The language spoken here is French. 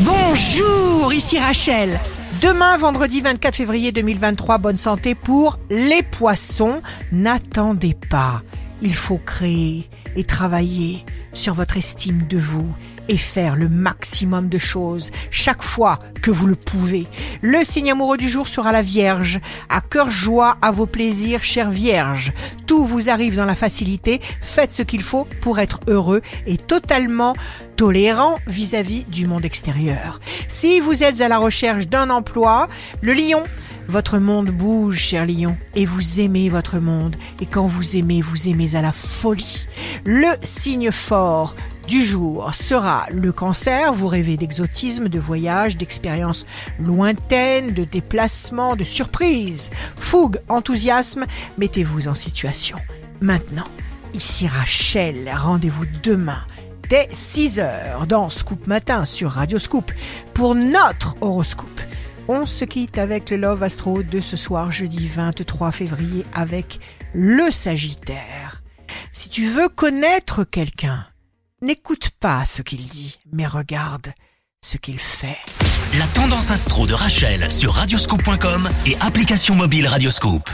Bonjour, ici Rachel. Demain, vendredi 24 février 2023, bonne santé pour les poissons. N'attendez pas. Il faut créer et travailler sur votre estime de vous et faire le maximum de choses chaque fois que vous le pouvez. Le signe amoureux du jour sera la Vierge. À cœur joie à vos plaisirs, chère Vierge. Tout vous arrive dans la facilité. Faites ce qu'il faut pour être heureux et totalement tolérant vis-à-vis du monde extérieur. Si vous êtes à la recherche d'un emploi, le lion, votre monde bouge, cher lion, et vous aimez votre monde. Et quand vous aimez, vous aimez à la folie. Le signe fort du jour sera le cancer. Vous rêvez d'exotisme, de voyage, d'expériences lointaines, de déplacements, de surprises. Fougue, enthousiasme, mettez-vous en situation. Maintenant, ici Rachel, rendez-vous demain dès 6h dans Scoop Matin sur Radio Scoop pour notre horoscope. On se quitte avec le Love Astro de ce soir jeudi 23 février avec le Sagittaire. Si tu veux connaître quelqu'un, n'écoute pas ce qu'il dit, mais regarde ce qu'il fait. La tendance astro de Rachel sur radioscope.com et application mobile Radioscope.